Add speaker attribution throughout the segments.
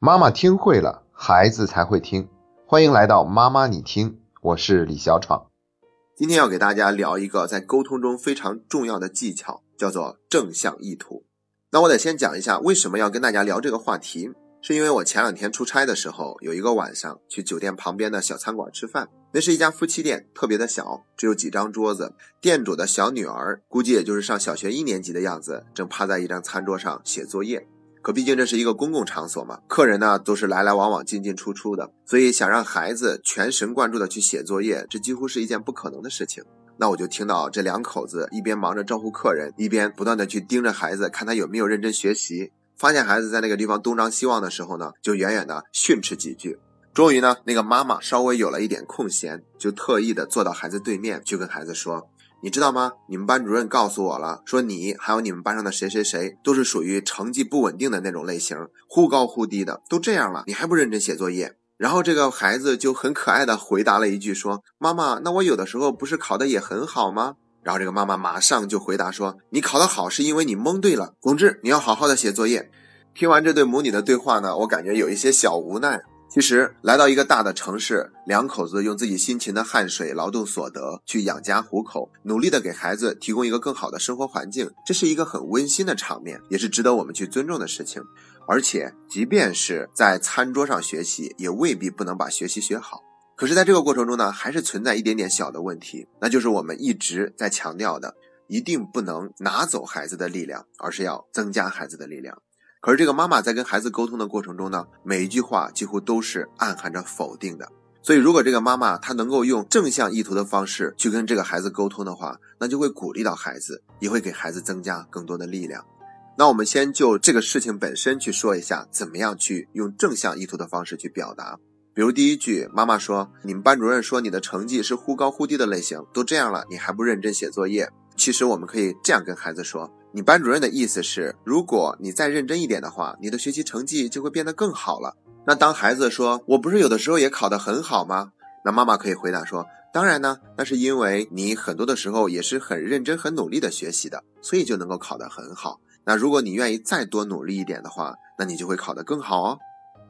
Speaker 1: 妈妈听会了，孩子才会听。欢迎来到妈妈你听，我是李小闯。
Speaker 2: 今天要给大家聊一个在沟通中非常重要的技巧，叫做正向意图。那我得先讲一下为什么要跟大家聊这个话题，是因为我前两天出差的时候，有一个晚上去酒店旁边的小餐馆吃饭，那是一家夫妻店，特别的小，只有几张桌子。店主的小女儿估计也就是上小学一年级的样子，正趴在一张餐桌上写作业。可毕竟这是一个公共场所嘛，客人呢都是来来往往、进进出出的，所以想让孩子全神贯注的去写作业，这几乎是一件不可能的事情。那我就听到这两口子一边忙着招呼客人，一边不断的去盯着孩子，看他有没有认真学习。发现孩子在那个地方东张西望的时候呢，就远远的训斥几句。终于呢，那个妈妈稍微有了一点空闲，就特意的坐到孩子对面，就跟孩子说。你知道吗？你们班主任告诉我了，说你还有你们班上的谁谁谁都是属于成绩不稳定的那种类型，忽高忽低的，都这样了，你还不认真写作业？然后这个孩子就很可爱的回答了一句说：“妈妈，那我有的时候不是考的也很好吗？”然后这个妈妈马上就回答说：“你考得好是因为你蒙对了，总之你要好好的写作业。”听完这对母女的对话呢，我感觉有一些小无奈。其实来到一个大的城市，两口子用自己辛勤的汗水、劳动所得去养家糊口，努力的给孩子提供一个更好的生活环境，这是一个很温馨的场面，也是值得我们去尊重的事情。而且，即便是在餐桌上学习，也未必不能把学习学好。可是，在这个过程中呢，还是存在一点点小的问题，那就是我们一直在强调的，一定不能拿走孩子的力量，而是要增加孩子的力量。可是这个妈妈在跟孩子沟通的过程中呢，每一句话几乎都是暗含着否定的。所以，如果这个妈妈她能够用正向意图的方式去跟这个孩子沟通的话，那就会鼓励到孩子，也会给孩子增加更多的力量。那我们先就这个事情本身去说一下，怎么样去用正向意图的方式去表达。比如第一句，妈妈说：“你们班主任说你的成绩是忽高忽低的类型，都这样了，你还不认真写作业。”其实我们可以这样跟孩子说。你班主任的意思是，如果你再认真一点的话，你的学习成绩就会变得更好了。那当孩子说“我不是有的时候也考得很好吗？”那妈妈可以回答说：“当然呢，那是因为你很多的时候也是很认真、很努力的学习的，所以就能够考得很好。那如果你愿意再多努力一点的话，那你就会考得更好哦。”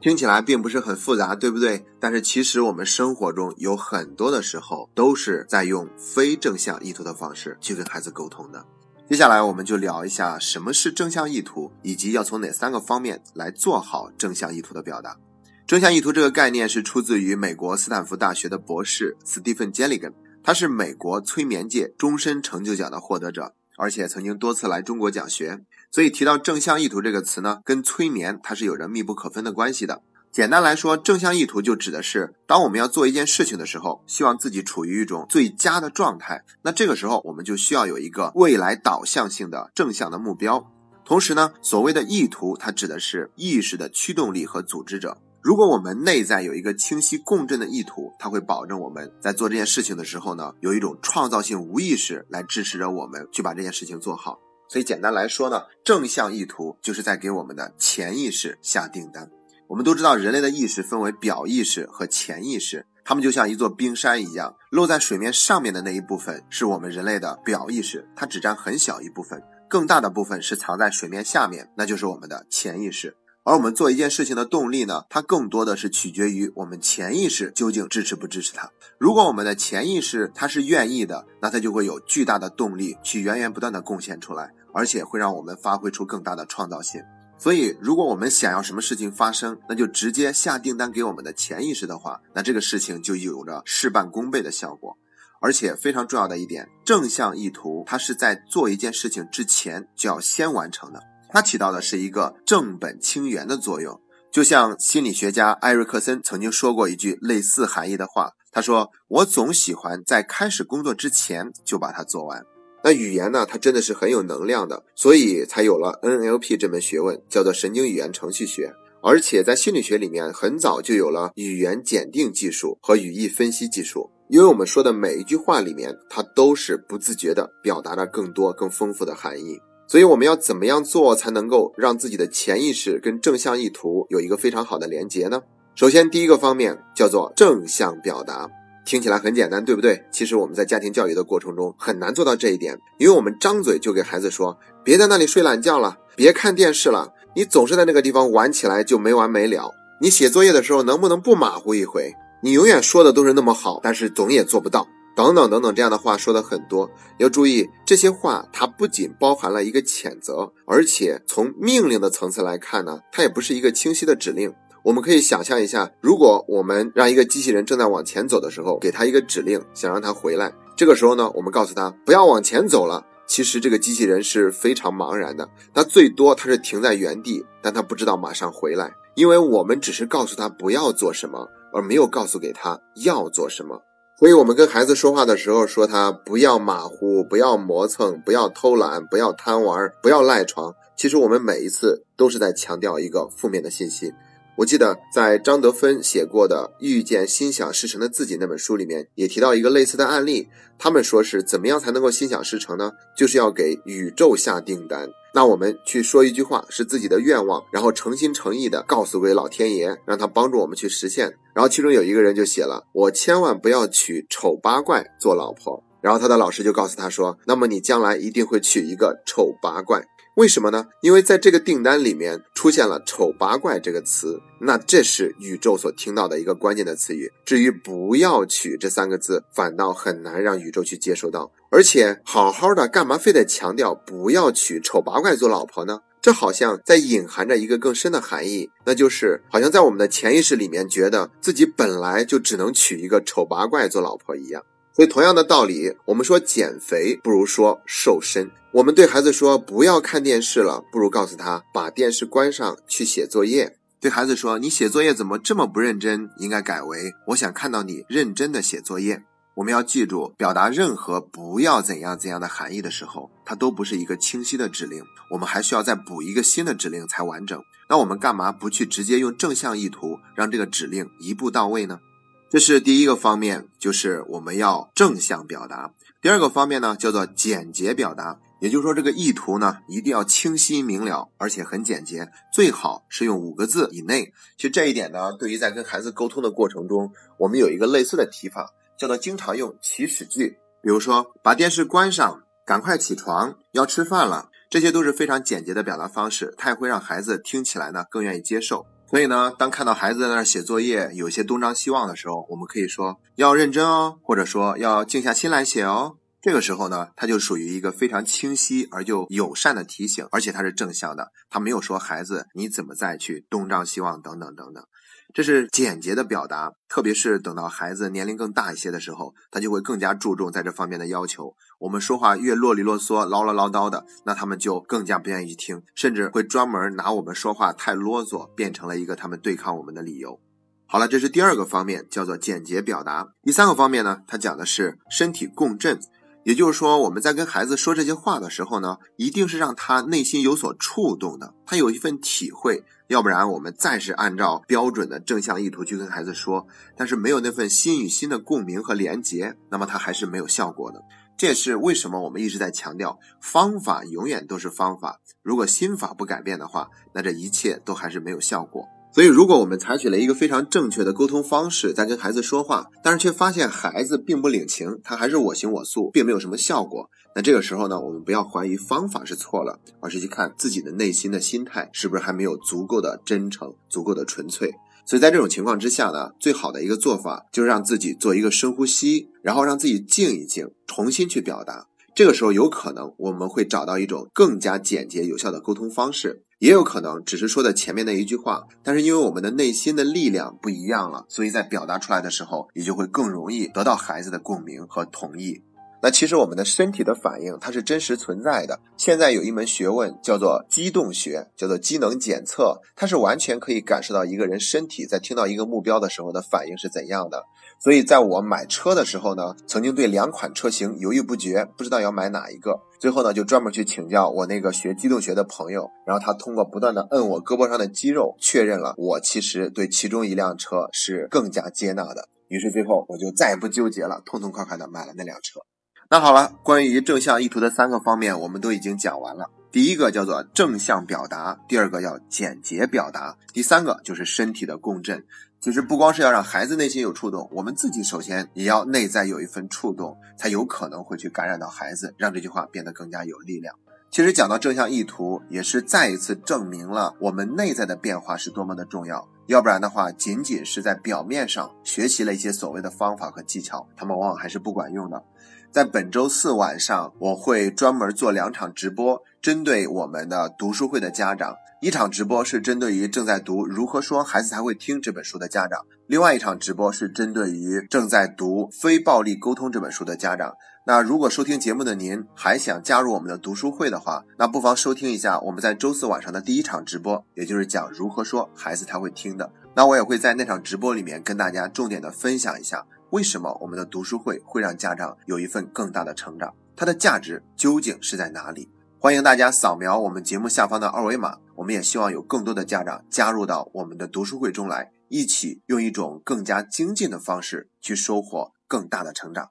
Speaker 2: 听起来并不是很复杂，对不对？但是其实我们生活中有很多的时候都是在用非正向意图的方式去跟孩子沟通的。接下来我们就聊一下什么是正向意图，以及要从哪三个方面来做好正向意图的表达。正向意图这个概念是出自于美国斯坦福大学的博士斯蒂芬·杰里根，他是美国催眠界终身成就奖的获得者，而且曾经多次来中国讲学。所以提到正向意图这个词呢，跟催眠它是有着密不可分的关系的。简单来说，正向意图就指的是，当我们要做一件事情的时候，希望自己处于一种最佳的状态。那这个时候，我们就需要有一个未来导向性的正向的目标。同时呢，所谓的意图，它指的是意识的驱动力和组织者。如果我们内在有一个清晰共振的意图，它会保证我们在做这件事情的时候呢，有一种创造性无意识来支持着我们去把这件事情做好。所以简单来说呢，正向意图就是在给我们的潜意识下订单。我们都知道，人类的意识分为表意识和潜意识，它们就像一座冰山一样，露在水面上面的那一部分是我们人类的表意识，它只占很小一部分，更大的部分是藏在水面下面，那就是我们的潜意识。而我们做一件事情的动力呢，它更多的是取决于我们潜意识究竟支持不支持它。如果我们的潜意识它是愿意的，那它就会有巨大的动力去源源不断的贡献出来，而且会让我们发挥出更大的创造性。所以，如果我们想要什么事情发生，那就直接下订单给我们的潜意识的话，那这个事情就有着事半功倍的效果。而且非常重要的一点，正向意图它是在做一件事情之前就要先完成的，它起到的是一个正本清源的作用。就像心理学家艾瑞克森曾经说过一句类似含义的话，他说：“我总喜欢在开始工作之前就把它做完。”那语言呢？它真的是很有能量的，所以才有了 NLP 这门学问，叫做神经语言程序学。而且在心理学里面，很早就有了语言检定技术和语义分析技术。因为我们说的每一句话里面，它都是不自觉的表达了更多、更丰富的含义。所以我们要怎么样做才能够让自己的潜意识跟正向意图有一个非常好的连接呢？首先，第一个方面叫做正向表达。听起来很简单，对不对？其实我们在家庭教育的过程中很难做到这一点，因为我们张嘴就给孩子说：“别在那里睡懒觉了，别看电视了，你总是在那个地方玩起来就没完没了。”你写作业的时候能不能不马虎一回？你永远说的都是那么好，但是总也做不到。等等等等，这样的话说的很多。要注意，这些话它不仅包含了一个谴责，而且从命令的层次来看呢，它也不是一个清晰的指令。我们可以想象一下，如果我们让一个机器人正在往前走的时候，给它一个指令，想让它回来，这个时候呢，我们告诉它不要往前走了。其实这个机器人是非常茫然的，它最多它是停在原地，但它不知道马上回来，因为我们只是告诉它不要做什么，而没有告诉给它要做什么。所以，我们跟孩子说话的时候，说他不要马虎，不要磨蹭，不要偷懒，不要贪玩，不要赖床。其实，我们每一次都是在强调一个负面的信息。我记得在张德芬写过的《遇见心想事成的自己》那本书里面，也提到一个类似的案例。他们说是怎么样才能够心想事成呢？就是要给宇宙下订单。那我们去说一句话，是自己的愿望，然后诚心诚意的告诉给老天爷，让他帮助我们去实现。然后其中有一个人就写了：“我千万不要娶丑八怪做老婆。”然后他的老师就告诉他说：“那么你将来一定会娶一个丑八怪。”为什么呢？因为在这个订单里面出现了“丑八怪”这个词，那这是宇宙所听到的一个关键的词语。至于“不要娶”这三个字，反倒很难让宇宙去接收到。而且好好的，干嘛非得强调不要娶丑八怪做老婆呢？这好像在隐含着一个更深的含义，那就是好像在我们的潜意识里面，觉得自己本来就只能娶一个丑八怪做老婆一样。所以，同样的道理，我们说减肥不如说瘦身。我们对孩子说不要看电视了，不如告诉他把电视关上，去写作业。对孩子说你写作业怎么这么不认真？应该改为我想看到你认真的写作业。我们要记住，表达任何不要怎样怎样的含义的时候，它都不是一个清晰的指令，我们还需要再补一个新的指令才完整。那我们干嘛不去直接用正向意图让这个指令一步到位呢？这是第一个方面，就是我们要正向表达。第二个方面呢，叫做简洁表达，也就是说，这个意图呢一定要清晰明了，而且很简洁，最好是用五个字以内。其实这一点呢，对于在跟孩子沟通的过程中，我们有一个类似的提法，叫做经常用祈使句。比如说，把电视关上，赶快起床，要吃饭了，这些都是非常简洁的表达方式，它也会让孩子听起来呢更愿意接受。所以呢，当看到孩子在那儿写作业，有些东张西望的时候，我们可以说要认真哦，或者说要静下心来写哦。这个时候呢，它就属于一个非常清晰而又友善的提醒，而且它是正向的，它没有说孩子你怎么再去东张西望等等等等。这是简洁的表达，特别是等到孩子年龄更大一些的时候，他就会更加注重在这方面的要求。我们说话越啰里啰嗦、唠唠唠叨的，那他们就更加不愿意听，甚至会专门拿我们说话太啰嗦，变成了一个他们对抗我们的理由。好了，这是第二个方面，叫做简洁表达。第三个方面呢，它讲的是身体共振。也就是说，我们在跟孩子说这些话的时候呢，一定是让他内心有所触动的，他有一份体会。要不然，我们再是按照标准的正向意图去跟孩子说，但是没有那份心与心的共鸣和连结，那么他还是没有效果的。这也是为什么我们一直在强调，方法永远都是方法，如果心法不改变的话，那这一切都还是没有效果。所以，如果我们采取了一个非常正确的沟通方式，在跟孩子说话，但是却发现孩子并不领情，他还是我行我素，并没有什么效果，那这个时候呢，我们不要怀疑方法是错了，而是去看自己的内心的心态是不是还没有足够的真诚、足够的纯粹。所以在这种情况之下呢，最好的一个做法就是让自己做一个深呼吸，然后让自己静一静，重新去表达。这个时候，有可能我们会找到一种更加简洁有效的沟通方式。也有可能只是说的前面那一句话，但是因为我们的内心的力量不一样了，所以在表达出来的时候，也就会更容易得到孩子的共鸣和同意。那其实我们的身体的反应它是真实存在的。现在有一门学问叫做机动学，叫做机能检测，它是完全可以感受到一个人身体在听到一个目标的时候的反应是怎样的。所以在我买车的时候呢，曾经对两款车型犹豫不决，不知道要买哪一个。最后呢，就专门去请教我那个学机动学的朋友，然后他通过不断的摁我胳膊上的肌肉，确认了我其实对其中一辆车是更加接纳的。于是最后我就再也不纠结了，痛痛快快的买了那辆车。那好了，关于正向意图的三个方面，我们都已经讲完了。第一个叫做正向表达，第二个要简洁表达，第三个就是身体的共振。其实不光是要让孩子内心有触动，我们自己首先也要内在有一份触动，才有可能会去感染到孩子，让这句话变得更加有力量。其实讲到正向意图，也是再一次证明了我们内在的变化是多么的重要。要不然的话，仅仅是在表面上学习了一些所谓的方法和技巧，他们往往还是不管用的。在本周四晚上，我会专门做两场直播，针对我们的读书会的家长。一场直播是针对于正在读《如何说孩子才会听》这本书的家长，另外一场直播是针对于正在读《非暴力沟通》这本书的家长。那如果收听节目的您还想加入我们的读书会的话，那不妨收听一下我们在周四晚上的第一场直播，也就是讲如何说孩子才会听的。那我也会在那场直播里面跟大家重点的分享一下，为什么我们的读书会会让家长有一份更大的成长，它的价值究竟是在哪里？欢迎大家扫描我们节目下方的二维码，我们也希望有更多的家长加入到我们的读书会中来，一起用一种更加精进的方式去收获更大的成长。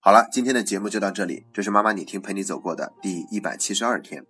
Speaker 2: 好了，今天的节目就到这里，这是妈妈你听陪你走过的第一百七十二天。